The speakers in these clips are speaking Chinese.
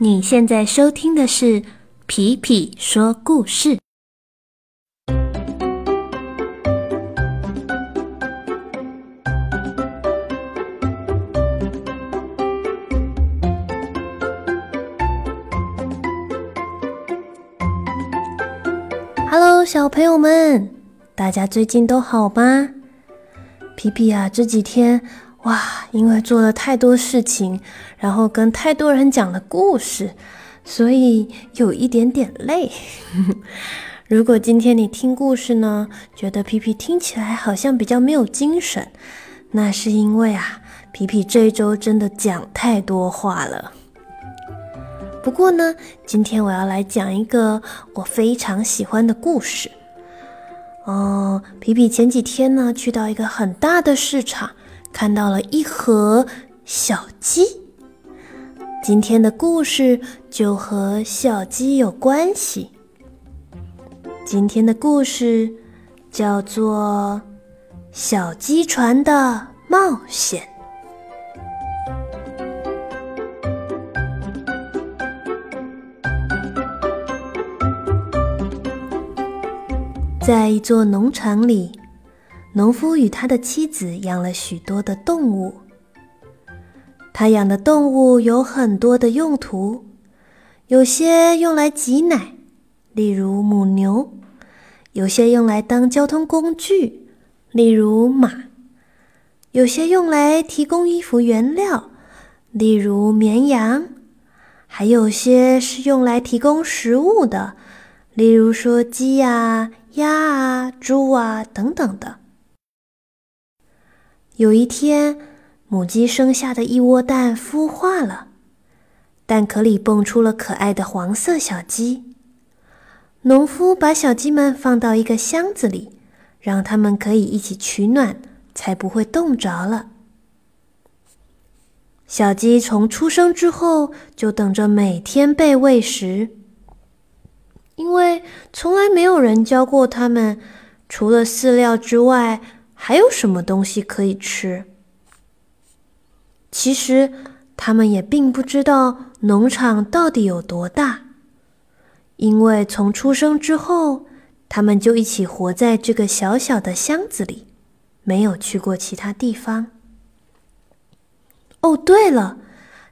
你现在收听的是皮皮说故事。Hello，小朋友们，大家最近都好吗？皮皮啊，这几天。哇，因为做了太多事情，然后跟太多人讲了故事，所以有一点点累。如果今天你听故事呢，觉得皮皮听起来好像比较没有精神，那是因为啊，皮皮这一周真的讲太多话了。不过呢，今天我要来讲一个我非常喜欢的故事。哦，皮皮前几天呢，去到一个很大的市场。看到了一盒小鸡，今天的故事就和小鸡有关系。今天的故事叫做《小鸡船的冒险》。在一座农场里。农夫与他的妻子养了许多的动物。他养的动物有很多的用途，有些用来挤奶，例如母牛；有些用来当交通工具，例如马；有些用来提供衣服原料，例如绵羊；还有些是用来提供食物的，例如说鸡呀、鸭啊、猪啊等等的。有一天，母鸡生下的一窝蛋孵化了，蛋壳里蹦出了可爱的黄色小鸡。农夫把小鸡们放到一个箱子里，让它们可以一起取暖，才不会冻着了。小鸡从出生之后就等着每天被喂食，因为从来没有人教过它们，除了饲料之外。还有什么东西可以吃？其实他们也并不知道农场到底有多大，因为从出生之后，他们就一起活在这个小小的箱子里，没有去过其他地方。哦，对了，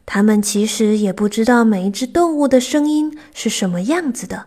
他们其实也不知道每一只动物的声音是什么样子的。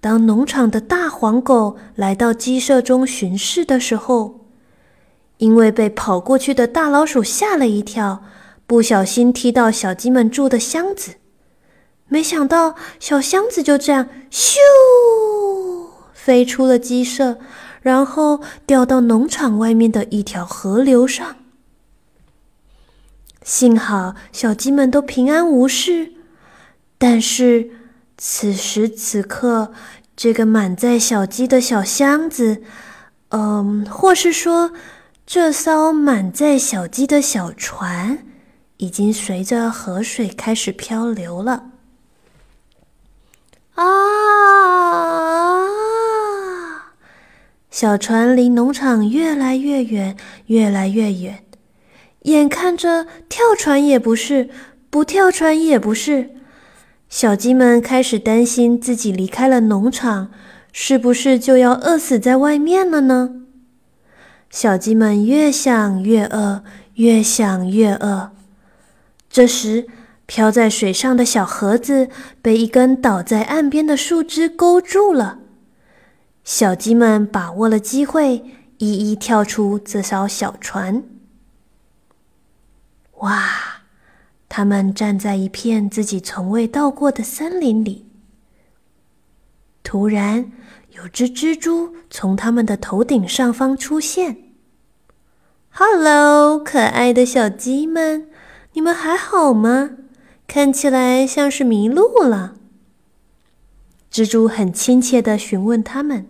当农场的大黄狗来到鸡舍中巡视的时候，因为被跑过去的大老鼠吓了一跳，不小心踢到小鸡们住的箱子，没想到小箱子就这样咻飞出了鸡舍，然后掉到农场外面的一条河流上。幸好小鸡们都平安无事，但是。此时此刻，这个满载小鸡的小箱子，嗯，或是说，这艘满载小鸡的小船，已经随着河水开始漂流了。啊！小船离农场越来越远，越来越远，眼看着跳船也不是，不跳船也不是。小鸡们开始担心，自己离开了农场，是不是就要饿死在外面了呢？小鸡们越想越饿，越想越饿。这时，漂在水上的小盒子被一根倒在岸边的树枝勾住了。小鸡们把握了机会，一一跳出这艘小船。哇！他们站在一片自己从未到过的森林里。突然，有只蜘蛛从他们的头顶上方出现。“Hello，可爱的小鸡们，你们还好吗？看起来像是迷路了。”蜘蛛很亲切的询问他们。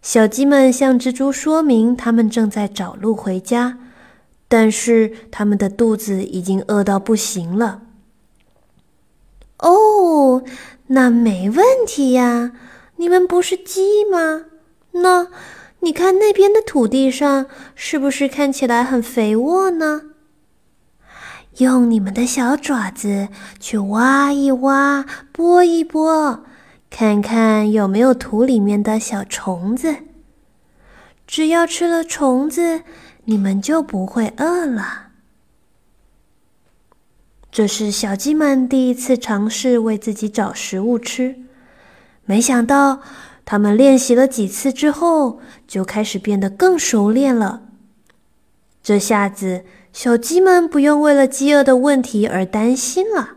小鸡们向蜘蛛说明，他们正在找路回家，但是他们的肚子已经饿到不行了。哦，那没问题呀，你们不是鸡吗？那你看那边的土地上是不是看起来很肥沃呢？用你们的小爪子去挖一挖，拨一拨，看看有没有土里面的小虫子。只要吃了虫子，你们就不会饿了。这是小鸡们第一次尝试为自己找食物吃，没想到他们练习了几次之后，就开始变得更熟练了。这下子。小鸡们不用为了饥饿的问题而担心了。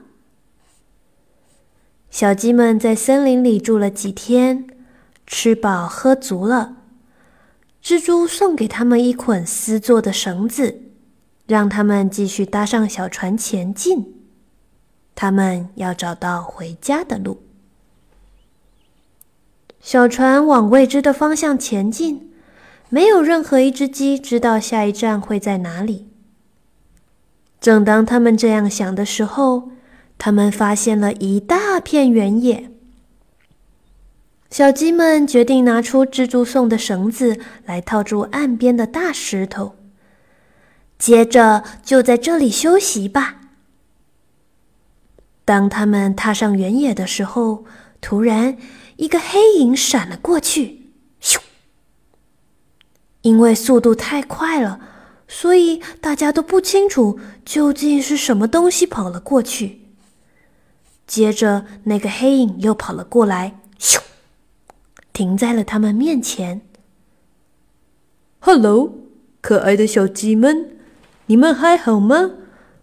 小鸡们在森林里住了几天，吃饱喝足了。蜘蛛送给他们一捆丝做的绳子，让他们继续搭上小船前进。他们要找到回家的路。小船往未知的方向前进，没有任何一只鸡知道下一站会在哪里。正当他们这样想的时候，他们发现了一大片原野。小鸡们决定拿出蜘蛛送的绳子来套住岸边的大石头，接着就在这里休息吧。当他们踏上原野的时候，突然一个黑影闪了过去，咻！因为速度太快了。所以大家都不清楚究竟是什么东西跑了过去。接着，那个黑影又跑了过来，咻，停在了他们面前。“Hello，可爱的小鸡们，你们还好吗？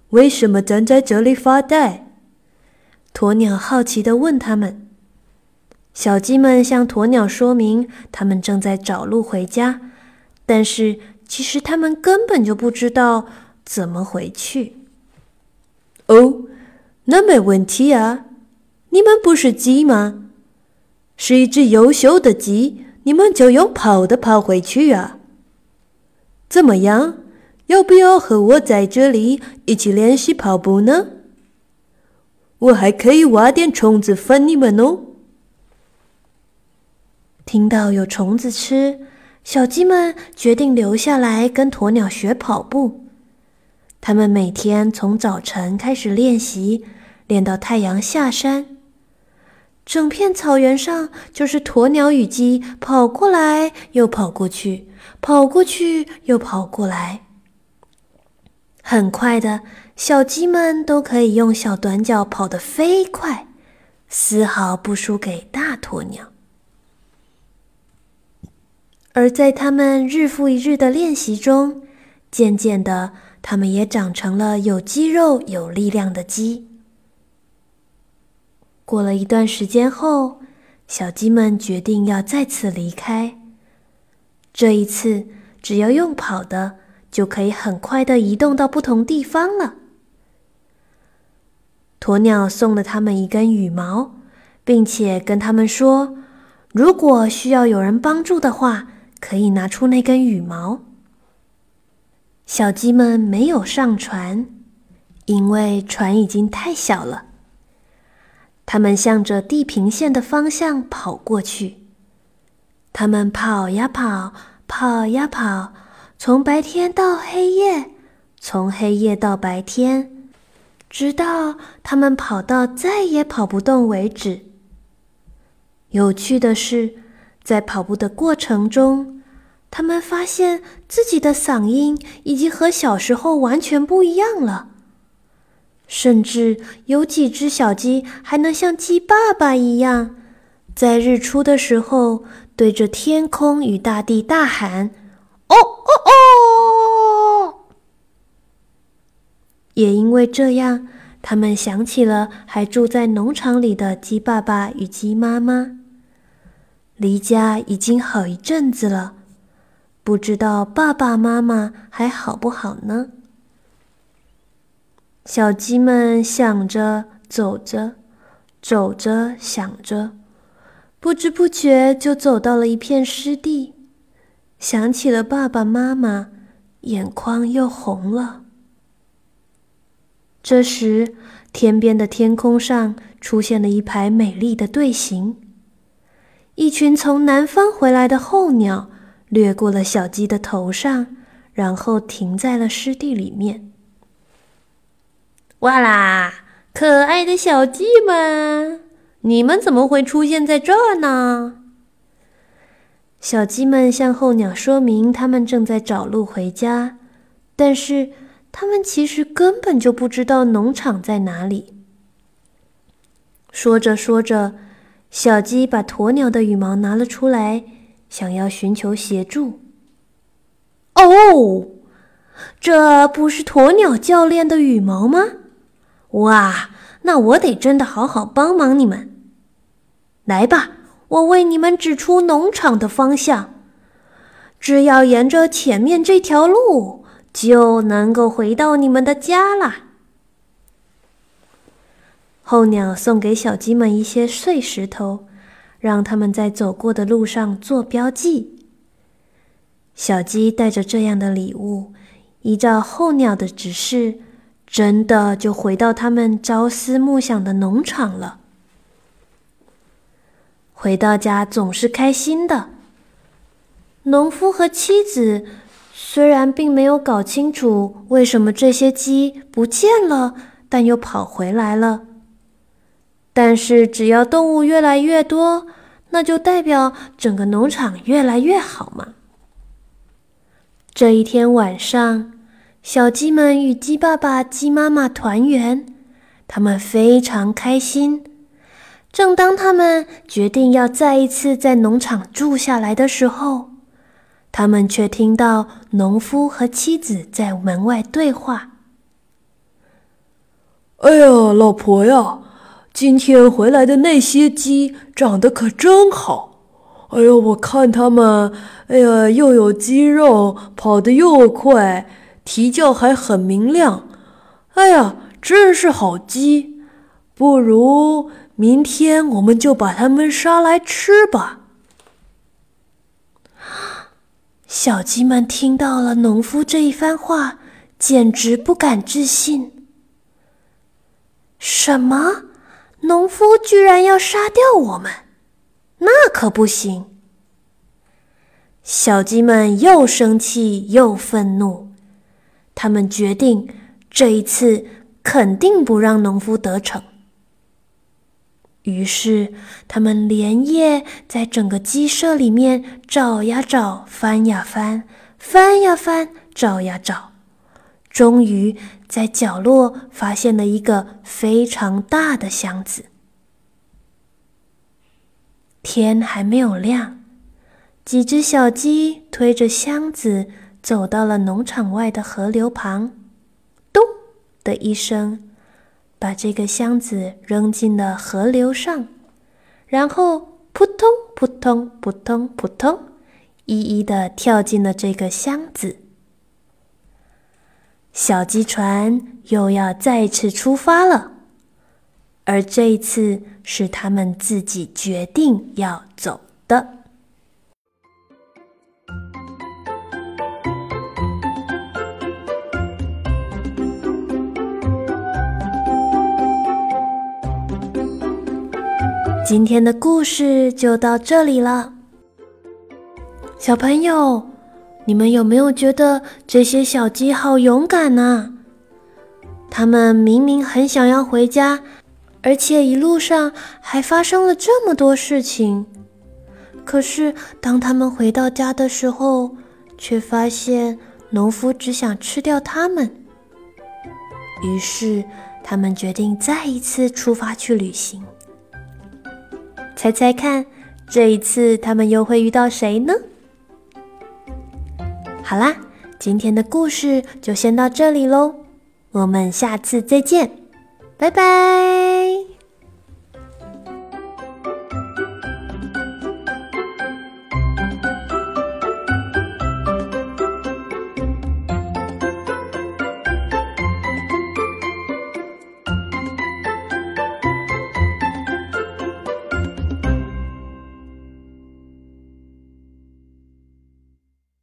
为什么站在这里发呆？”鸵鸟好奇的问他们。小鸡们向鸵鸟说明，他们正在找路回家，但是。其实他们根本就不知道怎么回去。哦，那没问题啊！你们不是鸡吗？是一只优秀的鸡，你们就用跑的跑回去啊！怎么样？要不要和我在这里一起练习跑步呢？我还可以挖点虫子分你们哦。听到有虫子吃。小鸡们决定留下来跟鸵鸟学跑步。他们每天从早晨开始练习，练到太阳下山。整片草原上就是鸵鸟与鸡跑过来又跑过去，跑过去又跑过来。很快的，小鸡们都可以用小短脚跑得飞快，丝毫不输给大鸵鸟。而在他们日复一日的练习中，渐渐的，他们也长成了有肌肉、有力量的鸡。过了一段时间后，小鸡们决定要再次离开。这一次，只要用跑的，就可以很快的移动到不同地方了。鸵鸟送了他们一根羽毛，并且跟他们说，如果需要有人帮助的话。可以拿出那根羽毛。小鸡们没有上船，因为船已经太小了。他们向着地平线的方向跑过去。他们跑呀跑，跑呀跑，从白天到黑夜，从黑夜到白天，直到他们跑到再也跑不动为止。有趣的是。在跑步的过程中，他们发现自己的嗓音已经和小时候完全不一样了。甚至有几只小鸡还能像鸡爸爸一样，在日出的时候对着天空与大地大喊：“哦哦哦！”也因为这样，他们想起了还住在农场里的鸡爸爸与鸡妈妈。离家已经好一阵子了，不知道爸爸妈妈还好不好呢？小鸡们想着，走着，走着，想着，不知不觉就走到了一片湿地，想起了爸爸妈妈，眼眶又红了。这时，天边的天空上出现了一排美丽的队形，一群从南方回来的候鸟掠过了小鸡的头上，然后停在了湿地里面。哇啦，可爱的小鸡们！你们怎么会出现在这儿呢？小鸡们向候鸟说明，他们正在找路回家，但是他们其实根本就不知道农场在哪里。说着说着，小鸡把鸵鸟的羽毛拿了出来，想要寻求协助。哦，这不是鸵鸟教练的羽毛吗？哇，那我得真的好好帮忙你们。来吧，我为你们指出农场的方向。只要沿着前面这条路，就能够回到你们的家啦。候鸟送给小鸡们一些碎石头，让他们在走过的路上做标记。小鸡带着这样的礼物，依照候鸟的指示，真的就回到他们朝思暮想的农场了。回到家总是开心的。农夫和妻子虽然并没有搞清楚为什么这些鸡不见了，但又跑回来了。但是只要动物越来越多，那就代表整个农场越来越好嘛。这一天晚上，小鸡们与鸡爸爸、鸡妈妈团圆，他们非常开心。正当他们决定要再一次在农场住下来的时候，他们却听到农夫和妻子在门外对话：“哎呀，老婆呀，今天回来的那些鸡长得可真好！哎呀，我看它们，哎呀，又有肌肉，跑得又快，啼叫还很明亮。哎呀，真是好鸡！不如……”明天我们就把它们杀来吃吧。小鸡们听到了农夫这一番话，简直不敢置信。什么？农夫居然要杀掉我们？那可不行！小鸡们又生气又愤怒，他们决定这一次肯定不让农夫得逞。于是，他们连夜在整个鸡舍里面找呀找，翻呀翻，翻呀翻，找呀找，终于在角落发现了一个非常大的箱子。天还没有亮，几只小鸡推着箱子走到了农场外的河流旁，咚的一声。把这个箱子扔进了河流上，然后扑通扑通扑通扑通，一一的跳进了这个箱子。小鸡船又要再次出发了，而这一次是他们自己决定要走的。今天的故事就到这里了，小朋友，你们有没有觉得这些小鸡好勇敢呢？他们明明很想要回家，而且一路上还发生了这么多事情，可是当他们回到家的时候，却发现农夫只想吃掉他们。于是，他们决定再一次出发去旅行。猜猜看，这一次他们又会遇到谁呢？好啦，今天的故事就先到这里喽，我们下次再见，拜拜。